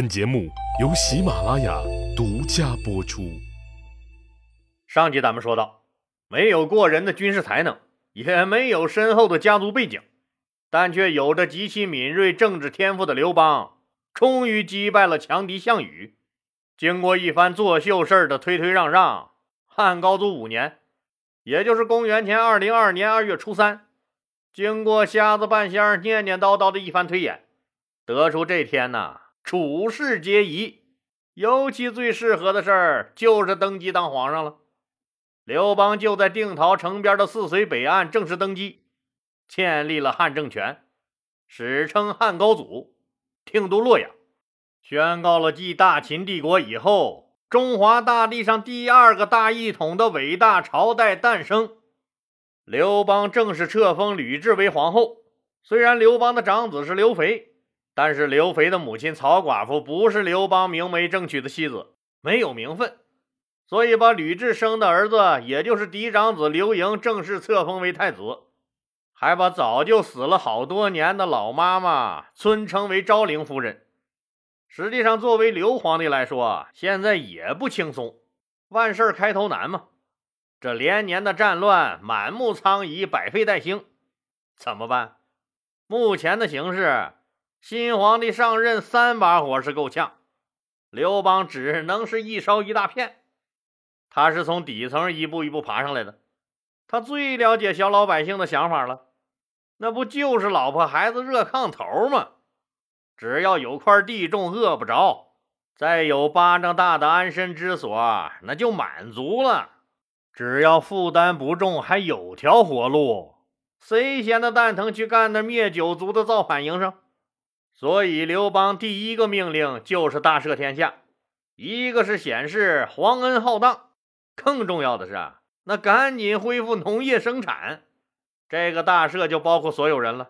本节目由喜马拉雅独家播出。上集咱们说到，没有过人的军事才能，也没有深厚的家族背景，但却有着极其敏锐政治天赋的刘邦，终于击败了强敌项羽。经过一番作秀事儿的推推让让，汉高祖五年，也就是公元前二零二年二月初三，经过瞎子半仙念念叨叨的一番推演，得出这天呐。处事皆宜，尤其最适合的事儿就是登基当皇上了。刘邦就在定陶城边的泗水北岸正式登基，建立了汉政权，史称汉高祖，定都洛阳，宣告了继大秦帝国以后，中华大地上第二个大一统的伟大朝代诞生。刘邦正式册封吕雉为皇后，虽然刘邦的长子是刘肥。但是刘肥的母亲曹寡妇不是刘邦明媒正娶的妻子，没有名分，所以把吕雉生的儿子，也就是嫡长子刘盈正式册封为太子，还把早就死了好多年的老妈妈尊称为昭陵夫人。实际上，作为刘皇帝来说，现在也不轻松，万事开头难嘛。这连年的战乱，满目疮痍，百废待兴，怎么办？目前的形势。新皇帝上任三把火是够呛，刘邦只能是一烧一大片。他是从底层一步一步爬上来的，他最了解小老百姓的想法了。那不就是老婆孩子热炕头吗？只要有块地种，饿不着，再有巴掌大的安身之所，那就满足了。只要负担不重，还有条活路，谁闲得蛋疼去干那灭九族的造反营生？所以，刘邦第一个命令就是大赦天下，一个是显示皇恩浩荡，更重要的是啊，那赶紧恢复农业生产。这个大赦就包括所有人了，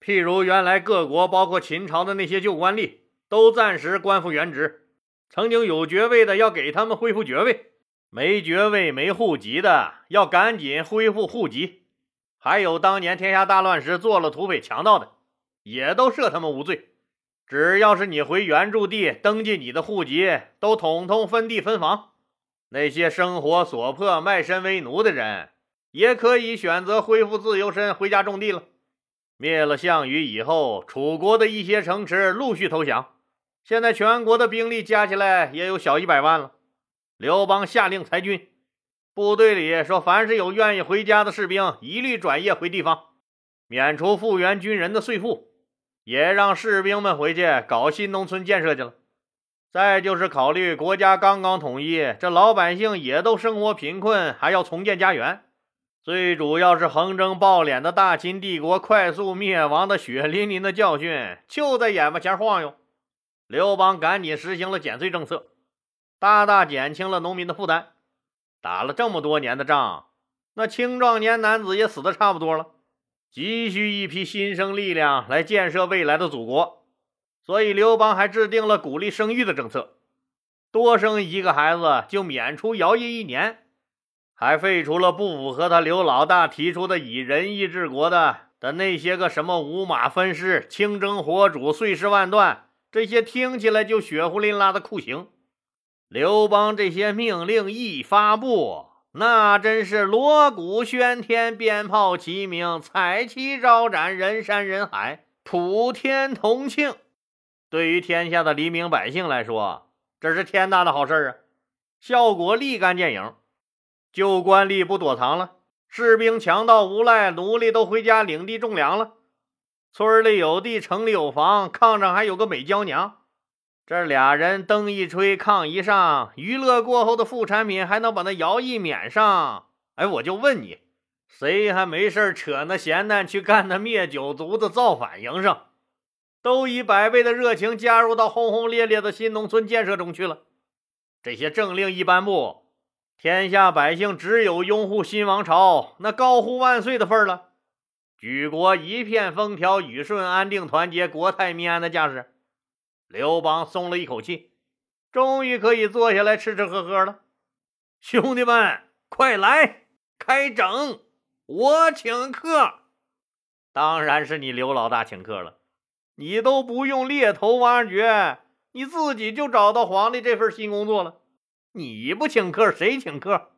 譬如原来各国，包括秦朝的那些旧官吏，都暂时官复原职；曾经有爵位的，要给他们恢复爵位；没爵位、没户籍的，要赶紧恢复户籍；还有当年天下大乱时做了土匪强盗的。也都赦他们无罪，只要是你回原住地登记你的户籍，都统统分地分房。那些生活所迫卖身为奴的人，也可以选择恢复自由身，回家种地了。灭了项羽以后，楚国的一些城池陆续投降，现在全国的兵力加起来也有小一百万了。刘邦下令裁军，部队里说，凡是有愿意回家的士兵，一律转业回地方，免除复员军人的税赋。也让士兵们回去搞新农村建设去了。再就是考虑国家刚刚统一，这老百姓也都生活贫困，还要重建家园。最主要是横征暴敛的大秦帝国快速灭亡的血淋淋的教训就在眼巴前晃悠。刘邦赶紧实行了减税政策，大大减轻了农民的负担。打了这么多年的仗，那青壮年男子也死的差不多了。急需一批新生力量来建设未来的祖国，所以刘邦还制定了鼓励生育的政策，多生一个孩子就免除徭役一年，还废除了不符合他刘老大提出的以仁义治国的的那些个什么五马分尸、清蒸火煮、碎尸万段这些听起来就血呼淋拉的酷刑。刘邦这些命令一发布。那真是锣鼓喧天，鞭炮齐鸣，彩旗招展，人山人海，普天同庆。对于天下的黎民百姓来说，这是天大的好事啊！效果立竿见影，旧官吏不躲藏了，士兵、强盗、无赖、奴隶都回家领地种粮了。村里有地，城里有房，炕上还有个美娇娘。这俩人灯一吹，炕一上，娱乐过后的副产品还能把那徭役免上？哎，我就问你，谁还没事扯那闲蛋去干那灭九族的造反营生？都以百倍的热情加入到轰轰烈烈的新农村建设中去了。这些政令一颁布，天下百姓只有拥护新王朝、那高呼万岁的份了。举国一片风调雨顺、安定团结、国泰民安的架势。刘邦松了一口气，终于可以坐下来吃吃喝喝了。兄弟们，快来开整，我请客。当然是你刘老大请客了，你都不用猎头挖掘，你自己就找到皇帝这份新工作了。你不请客，谁请客？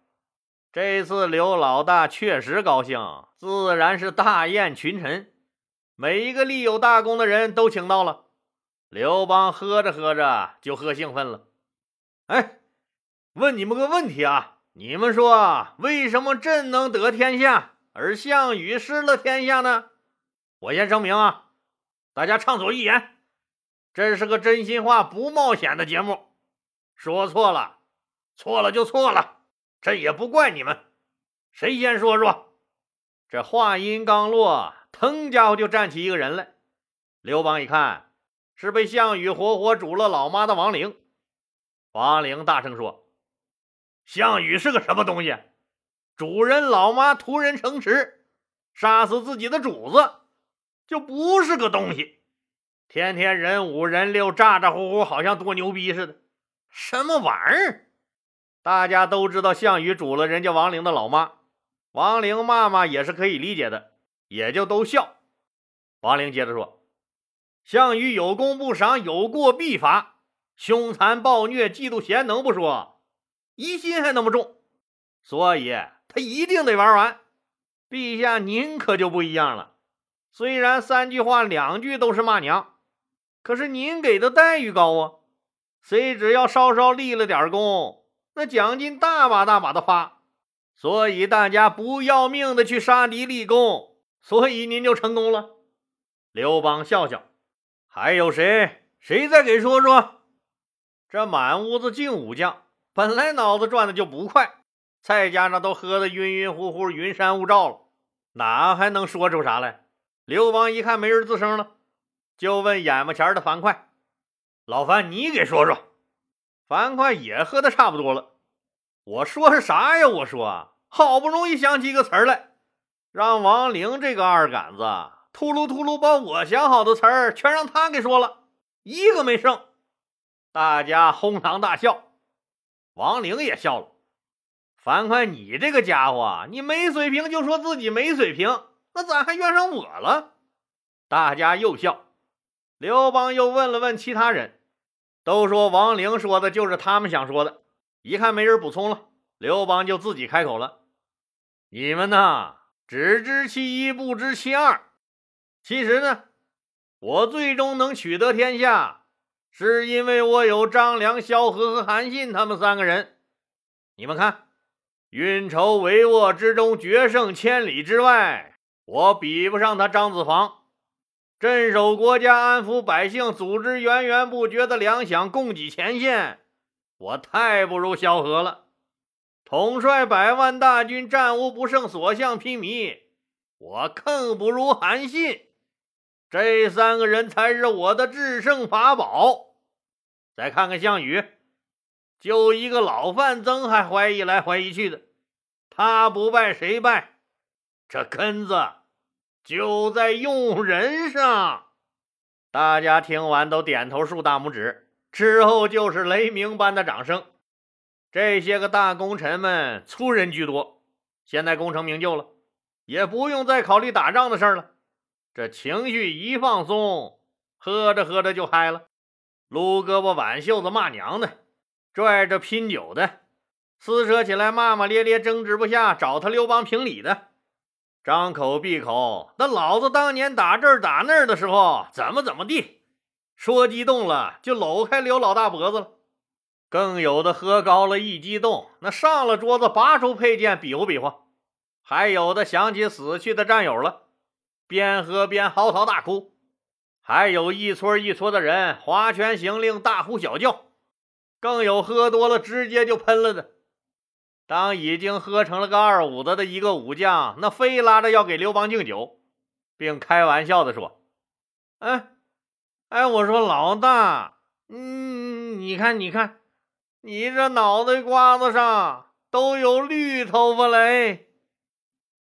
这次刘老大确实高兴，自然是大宴群臣，每一个立有大功的人都请到了。刘邦喝着喝着就喝兴奋了。哎，问你们个问题啊，你们说为什么朕能得天下，而项羽失了天下呢？我先声明啊，大家畅所欲言，这是个真心话不冒险的节目，说错了。错了就错了，这也不怪你们。谁先说说？这话音刚落，腾家伙就站起一个人来。刘邦一看，是被项羽活活煮了老妈的王陵。王陵大声说：“项羽是个什么东西？主人老妈屠人城池，杀死自己的主子，就不是个东西。天天人五人六，咋咋呼呼，好像多牛逼似的。什么玩意儿？”大家都知道项羽煮了人家王陵的老妈，王陵骂骂也是可以理解的，也就都笑。王陵接着说：“项羽有功不赏，有过必罚，凶残暴虐，嫉妒贤能不说，疑心还那么重，所以他一定得玩完。陛下您可就不一样了，虽然三句话两句都是骂娘，可是您给的待遇高啊，谁只要稍稍立了点功。”那奖金大把大把的发，所以大家不要命的去杀敌立功，所以您就成功了。刘邦笑笑，还有谁？谁再给说说？这满屋子净武将，本来脑子转的就不快，再加上都喝得晕晕乎乎、云山雾罩了，哪还能说出啥来？刘邦一看没人吱声了，就问眼巴前的樊哙：“老樊，你给说说。”樊哙也喝的差不多了，我说是啥呀？我说好不容易想起一个词儿来，让王陵这个二杆子秃噜秃噜把我想好的词儿全让他给说了，一个没剩。大家哄堂大笑，王陵也笑了。樊哙，你这个家伙，你没水平就说自己没水平，那咋还怨上我了？大家又笑。刘邦又问了问其他人。都说王陵说的就是他们想说的，一看没人补充了，刘邦就自己开口了：“你们呐，只知其一，不知其二。其实呢，我最终能取得天下，是因为我有张良、萧何和韩信他们三个人。你们看，运筹帷幄之中，决胜千里之外，我比不上他张子房。”镇守国家、安抚百姓、组织源源不绝的粮饷供给前线，我太不如萧何了。统帅百万大军，战无不胜，所向披靡，我更不如韩信。这三个人才是我的制胜法宝。再看看项羽，就一个老范增，还怀疑来怀疑去的，他不败谁败？这根子。就在用人上，大家听完都点头竖大拇指，之后就是雷鸣般的掌声。这些个大功臣们粗人居多，现在功成名就了，也不用再考虑打仗的事了。这情绪一放松，喝着喝着就嗨了，撸胳膊挽袖子骂娘的，拽着拼酒的，撕扯起来骂骂咧咧，争执不下，找他刘邦评理的。张口闭口，那老子当年打这儿打那儿的时候怎么怎么地，说激动了就搂开刘老大脖子了。更有的喝高了，一激动那上了桌子，拔出佩剑比划比划。还有的想起死去的战友了，边喝边嚎啕大哭。还有一撮一撮的人划拳行令，大呼小叫。更有喝多了直接就喷了的。当已经喝成了个二五子的一个武将，那非拉着要给刘邦敬酒，并开玩笑的说：“哎，哎，我说老大，嗯，你看，你看，你这脑袋瓜子上都有绿头发嘞。”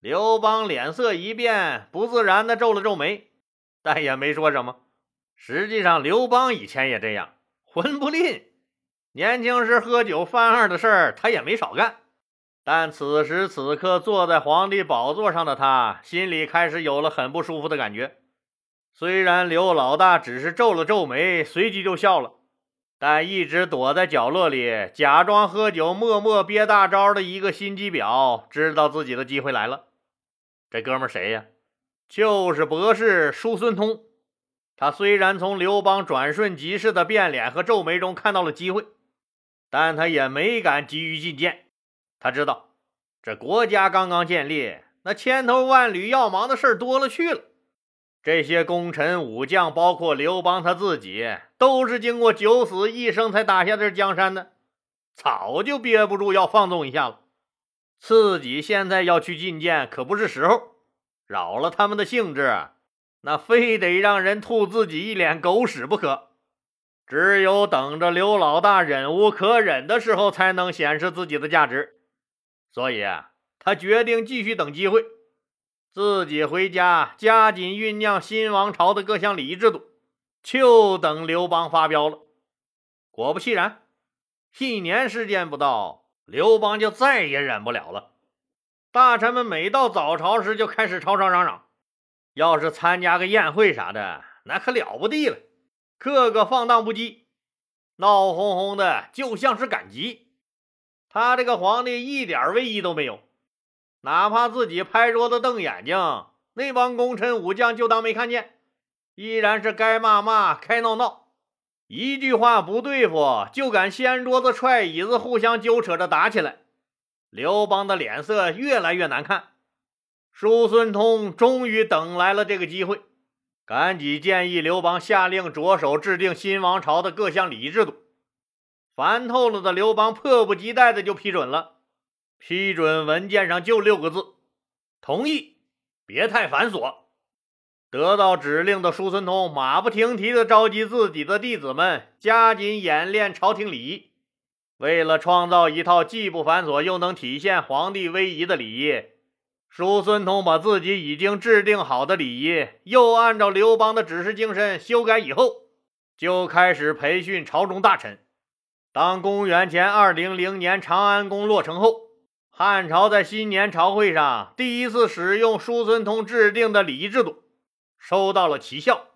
刘邦脸色一变，不自然的皱了皱眉，但也没说什么。实际上，刘邦以前也这样，混不吝，年轻时喝酒犯二的事儿，他也没少干。但此时此刻，坐在皇帝宝座上的他，心里开始有了很不舒服的感觉。虽然刘老大只是皱了皱眉，随即就笑了，但一直躲在角落里假装喝酒、默默憋大招的一个心机婊，知道自己的机会来了。这哥们谁呀？就是博士叔孙通。他虽然从刘邦转瞬即逝的变脸和皱眉中看到了机会，但他也没敢急于进谏。他知道，这国家刚刚建立，那千头万缕要忙的事多了去了。这些功臣武将，包括刘邦他自己，都是经过九死一生才打下这江山的，早就憋不住要放纵一下了。自己现在要去觐见，可不是时候，扰了他们的兴致。那非得让人吐自己一脸狗屎不可，只有等着刘老大忍无可忍的时候，才能显示自己的价值。所以，他决定继续等机会，自己回家加紧酝酿新王朝的各项礼仪制度，就等刘邦发飙了。果不其然，一年时间不到，刘邦就再也忍不了了。大臣们每到早朝时，就开始吵吵嚷嚷。要是参加个宴会啥的，那可了不地了，个个放荡不羁，闹哄哄的，就像是赶集。他这个皇帝一点威仪都没有，哪怕自己拍桌子瞪眼睛，那帮功臣武将就当没看见，依然是该骂骂，该闹闹，一句话不对付就敢掀桌子、踹椅子，互相揪扯着打起来。刘邦的脸色越来越难看。叔孙通终于等来了这个机会，赶紧建议刘邦下令着手制定新王朝的各项礼仪制度。烦透了的刘邦迫不及待的就批准了。批准文件上就六个字：同意，别太繁琐。得到指令的叔孙通马不停蹄地召集自己的弟子们，加紧演练朝廷礼仪。为了创造一套既不繁琐又能体现皇帝威仪的礼仪。叔孙通把自己已经制定好的礼仪，又按照刘邦的指示精神修改以后，就开始培训朝中大臣。当公元前二零零年长安宫落成后，汉朝在新年朝会上第一次使用叔孙通制定的礼仪制度，收到了奇效。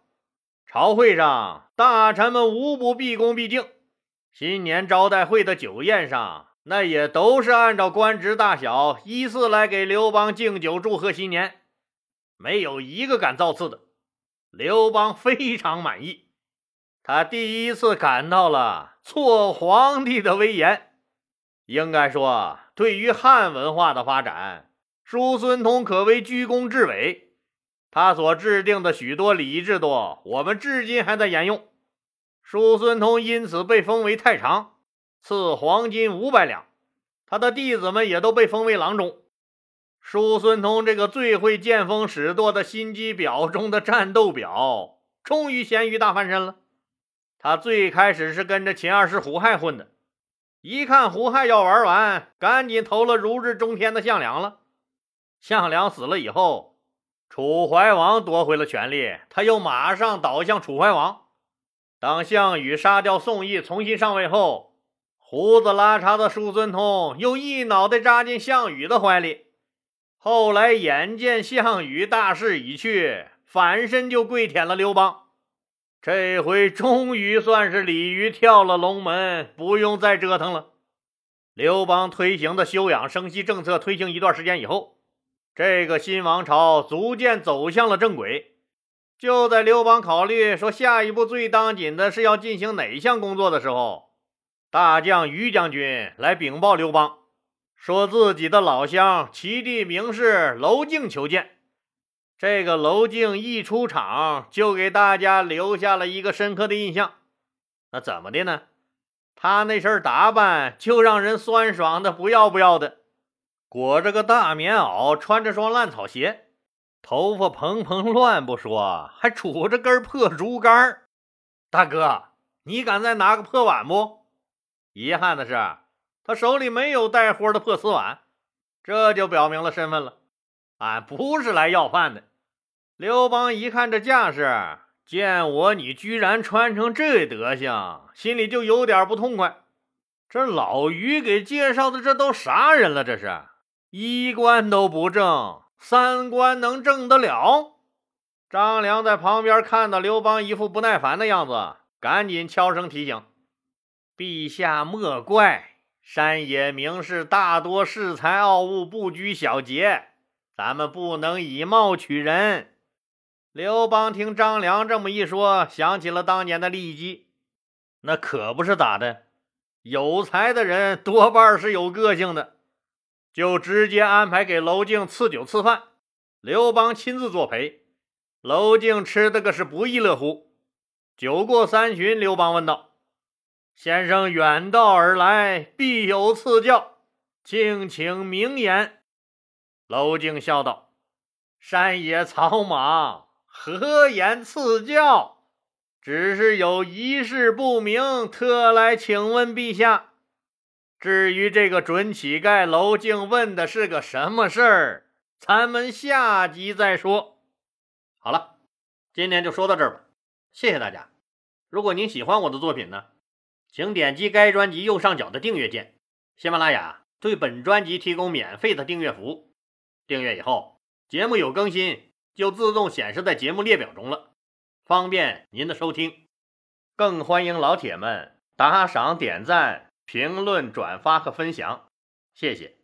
朝会上，大臣们无不毕恭毕敬。新年招待会的酒宴上。那也都是按照官职大小依次来给刘邦敬酒祝贺新年，没有一个敢造次的。刘邦非常满意，他第一次感到了做皇帝的威严。应该说，对于汉文化的发展，叔孙通可谓居功至伟。他所制定的许多礼仪制度，我们至今还在沿用。叔孙通因此被封为太常。赐黄金五百两，他的弟子们也都被封为郎中。叔孙通这个最会见风使舵的心机婊中的战斗婊，终于咸鱼大翻身了。他最开始是跟着秦二世胡亥混的，一看胡亥要玩完，赶紧投了如日中天的项梁了。项梁死了以后，楚怀王夺回了权力，他又马上倒向楚怀王。当项羽杀掉宋义，重新上位后。胡子拉碴的叔孙通又一脑袋扎进项羽的怀里，后来眼见项羽大势已去，反身就跪舔了刘邦。这回终于算是鲤鱼跳了龙门，不用再折腾了。刘邦推行的休养生息政策推行一段时间以后，这个新王朝逐渐走向了正轨。就在刘邦考虑说下一步最当紧的是要进行哪项工作的时候，大将于将军来禀报刘邦，说自己的老乡齐地名士娄敬求见。这个娄静一出场，就给大家留下了一个深刻的印象。那怎么的呢？他那身打扮就让人酸爽的不要不要的，裹着个大棉袄，穿着双烂草鞋，头发蓬蓬乱不说，还杵着根破竹竿。大哥，你敢再拿个破碗不？遗憾的是，他手里没有带货的破瓷碗，这就表明了身份了。俺不是来要饭的。刘邦一看这架势，见我你居然穿成这德行，心里就有点不痛快。这老于给介绍的，这都啥人了？这是衣冠都不正，三观能正得了？张良在旁边看到刘邦一副不耐烦的样子，赶紧悄声提醒。陛下莫怪，山野名士大多恃才傲物，不拘小节，咱们不能以貌取人。刘邦听张良这么一说，想起了当年的骊姬，那可不是咋的。有才的人多半是有个性的，就直接安排给娄敬赐酒赐饭，刘邦亲自作陪。娄敬吃的个是不亦乐乎。酒过三巡，刘邦问道：“先生远道而来，必有赐教，敬请明言。”娄敬笑道：“山野草莽。”何言赐教？只是有一事不明，特来请问陛下。至于这个准乞丐娄敬问的是个什么事儿，咱们下集再说。好了，今天就说到这儿吧，谢谢大家。如果您喜欢我的作品呢，请点击该专辑右上角的订阅键。喜马拉雅对本专辑提供免费的订阅服务，订阅以后，节目有更新。就自动显示在节目列表中了，方便您的收听。更欢迎老铁们打赏、点赞、评论、转发和分享，谢谢。